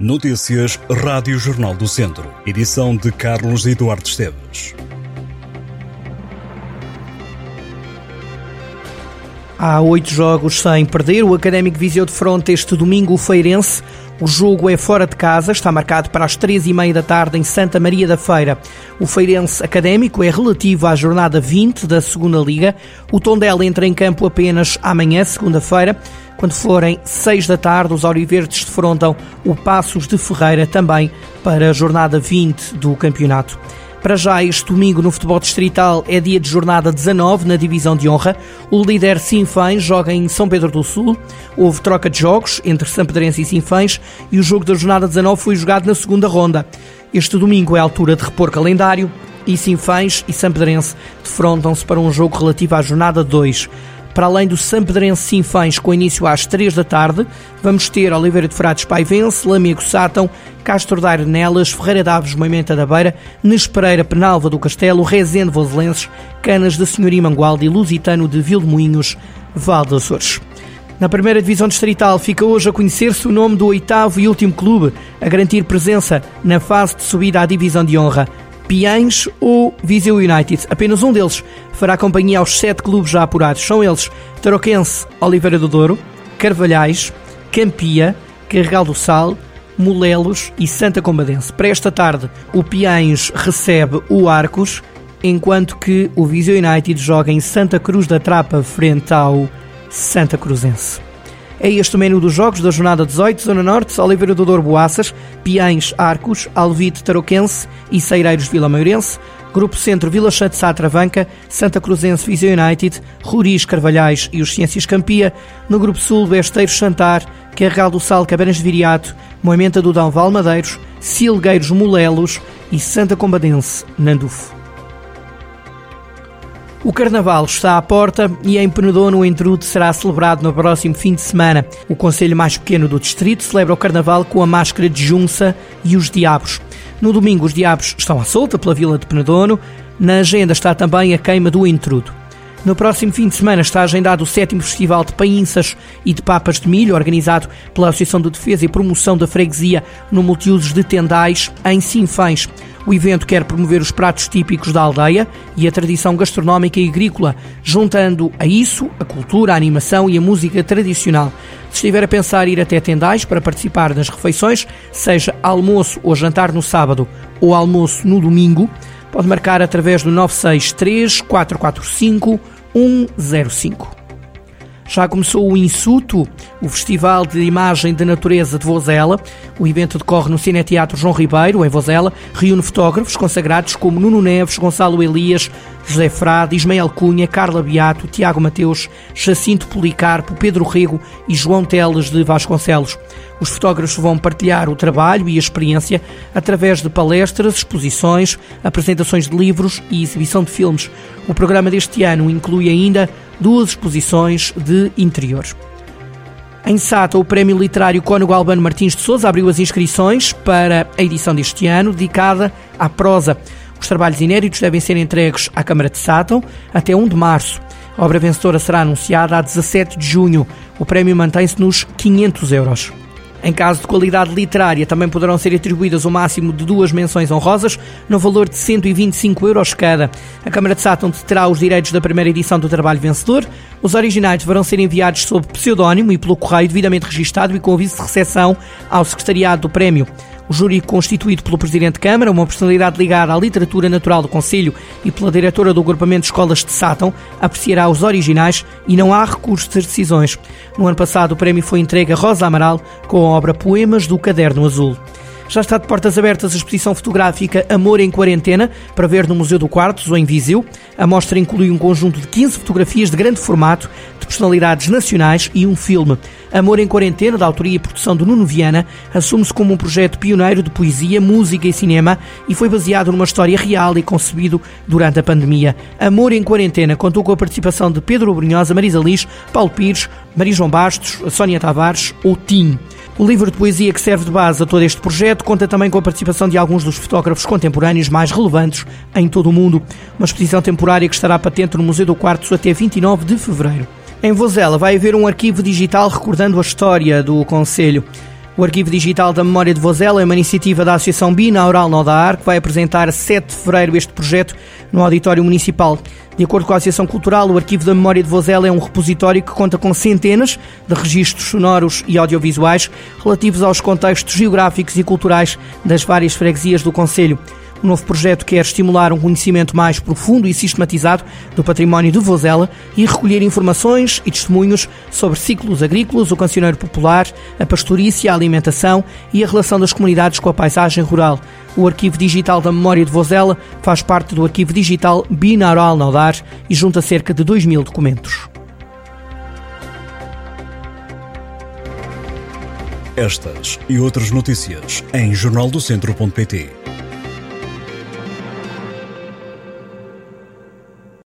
Notícias Rádio Jornal do Centro. Edição de Carlos Eduardo Esteves. Há oito jogos sem perder. O Académico Viseu de Fronte este domingo o Feirense. O jogo é fora de casa, está marcado para as três e meia da tarde em Santa Maria da Feira. O Feirense Académico é relativo à jornada 20 da Segunda Liga. O Tondela entra em campo apenas amanhã, segunda-feira. Quando forem seis da tarde, os Auriverdes defrontam o Passos de Ferreira também para a jornada 20 do campeonato. Para já, este domingo no futebol distrital é dia de jornada 19 na divisão de honra. O líder Sinfãs joga em São Pedro do Sul. Houve troca de jogos entre Sampedrense e Sinfãs e o jogo da jornada 19 foi jogado na segunda ronda. Este domingo é a altura de repor calendário e Sinfãs e Sampedrense defrontam-se para um jogo relativo à jornada 2. Para além do Sampedrense Sinfãs, com início às 3 da tarde, vamos ter Oliveira de Frades Paivense, Lamego Sátão, Castro da Arenelas, Ferreira de Aves Moimenta da Beira, Nespereira Penalva do Castelo, Rezende Voselenses, Canas da Senhoria Mangualde e Lusitano de Vilmoinhos, Val de Açores. Na primeira divisão distrital fica hoje a conhecer-se o nome do oitavo e último clube a garantir presença na fase de subida à divisão de honra. Piães ou Viseu United. Apenas um deles fará companhia aos sete clubes já apurados. São eles Taroquense, Oliveira do Douro, Carvalhais, Campia, Carregal do Sal, Molelos e Santa Combadense. Para esta tarde, o Piães recebe o Arcos, enquanto que o Viseu United joga em Santa Cruz da Trapa frente ao Santa Cruzense. É este o menu dos jogos da jornada 18, Zona Norte, Oliveira do Douro Boaças, Piães Arcos, Alvite Tarouquense e Seireiros Vila Maiorense, Grupo Centro Vila Chate Satravanca, Santa Cruzense Viseu United, Ruris Carvalhais e os Ciências Campia, no Grupo Sul Besteiros Chantar, Carregal do Sal Cabernas de Viriato, Moimenta do Dão Valmadeiros, Silgueiros Molelos e Santa Combadense Nandufo. O Carnaval está à porta e em Penedono o Entrude será celebrado no próximo fim de semana. O Conselho mais pequeno do distrito celebra o Carnaval com a máscara de Junça e os Diabos. No domingo os Diabos estão à solta pela Vila de Penedono. Na agenda está também a queima do Entrudo. No próximo fim de semana está agendado o sétimo Festival de Painças e de Papas de Milho, organizado pela Associação de Defesa e Promoção da Freguesia no Multiusos de Tendais, em Sinfãs. O evento quer promover os pratos típicos da aldeia e a tradição gastronómica e agrícola, juntando a isso a cultura, a animação e a música tradicional. Se estiver a pensar ir até Tendais para participar das refeições, seja almoço ou jantar no sábado ou almoço no domingo, pode marcar através do 963 445 105. Já começou o Insuto, o Festival de Imagem da Natureza de Vozela. O evento decorre no Cineteatro João Ribeiro, em Vozela. Reúne fotógrafos consagrados como Nuno Neves, Gonçalo Elias, José Frade, Ismael Cunha, Carla Beato, Tiago Mateus, Jacinto Policarpo, Pedro Rego e João Teles de Vasconcelos. Os fotógrafos vão partilhar o trabalho e a experiência através de palestras, exposições, apresentações de livros e exibição de filmes. O programa deste ano inclui ainda duas exposições de interior. Em Sata, o Prémio Literário Cônego Albano Martins de Souza abriu as inscrições para a edição deste ano, dedicada à prosa. Os trabalhos inéditos devem ser entregues à Câmara de Sátão até 1 de março. A obra vencedora será anunciada a 17 de junho. O prémio mantém-se nos 500 euros. Em caso de qualidade literária, também poderão ser atribuídas o máximo de duas menções honrosas, no valor de 125 euros cada. A Câmara de Sátão terá os direitos da primeira edição do trabalho vencedor. Os originais deverão ser enviados sob pseudónimo e pelo correio devidamente registado e com aviso de recepção ao Secretariado do Prémio. O júri, constituído pelo Presidente de Câmara, uma personalidade ligada à literatura natural do Conselho e pela diretora do Agrupamento de Escolas de Sátão, apreciará os originais e não há recurso das decisões. No ano passado, o prémio foi entregue a Rosa Amaral com a obra Poemas do Caderno Azul. Já está de portas abertas a exposição fotográfica Amor em Quarentena, para ver no Museu do Quartos ou em Viseu. A mostra inclui um conjunto de 15 fotografias de grande formato, de personalidades nacionais e um filme. Amor em Quarentena, da autoria e produção de Nuno Viana, assume-se como um projeto pioneiro de poesia, música e cinema e foi baseado numa história real e concebido durante a pandemia. Amor em Quarentena contou com a participação de Pedro Brunhosa, Marisa Liz, Paulo Pires, Maria João Bastos, Sónia Tavares ou Tim. O livro de poesia que serve de base a todo este projeto conta também com a participação de alguns dos fotógrafos contemporâneos mais relevantes em todo o mundo. Uma exposição temporária que estará patente no Museu do Quartos até 29 de fevereiro. Em Vozela vai haver um arquivo digital recordando a história do Conselho. O Arquivo Digital da Memória de Vozela é uma iniciativa da Associação Binaural Nodar, que vai apresentar a 7 de fevereiro este projeto no Auditório Municipal. De acordo com a Associação Cultural, o Arquivo da Memória de Vozela é um repositório que conta com centenas de registros sonoros e audiovisuais relativos aos contextos geográficos e culturais das várias freguesias do Conselho. O novo projeto quer estimular um conhecimento mais profundo e sistematizado do património de Vozela e recolher informações e testemunhos sobre ciclos agrícolas, o cancioneiro popular, a pastorícia, a alimentação e a relação das comunidades com a paisagem rural. O Arquivo Digital da Memória de Vozela faz parte do Arquivo Digital Binaural Naudar e junta cerca de 2 mil documentos. Estas e outras notícias em jornaldocentro.pt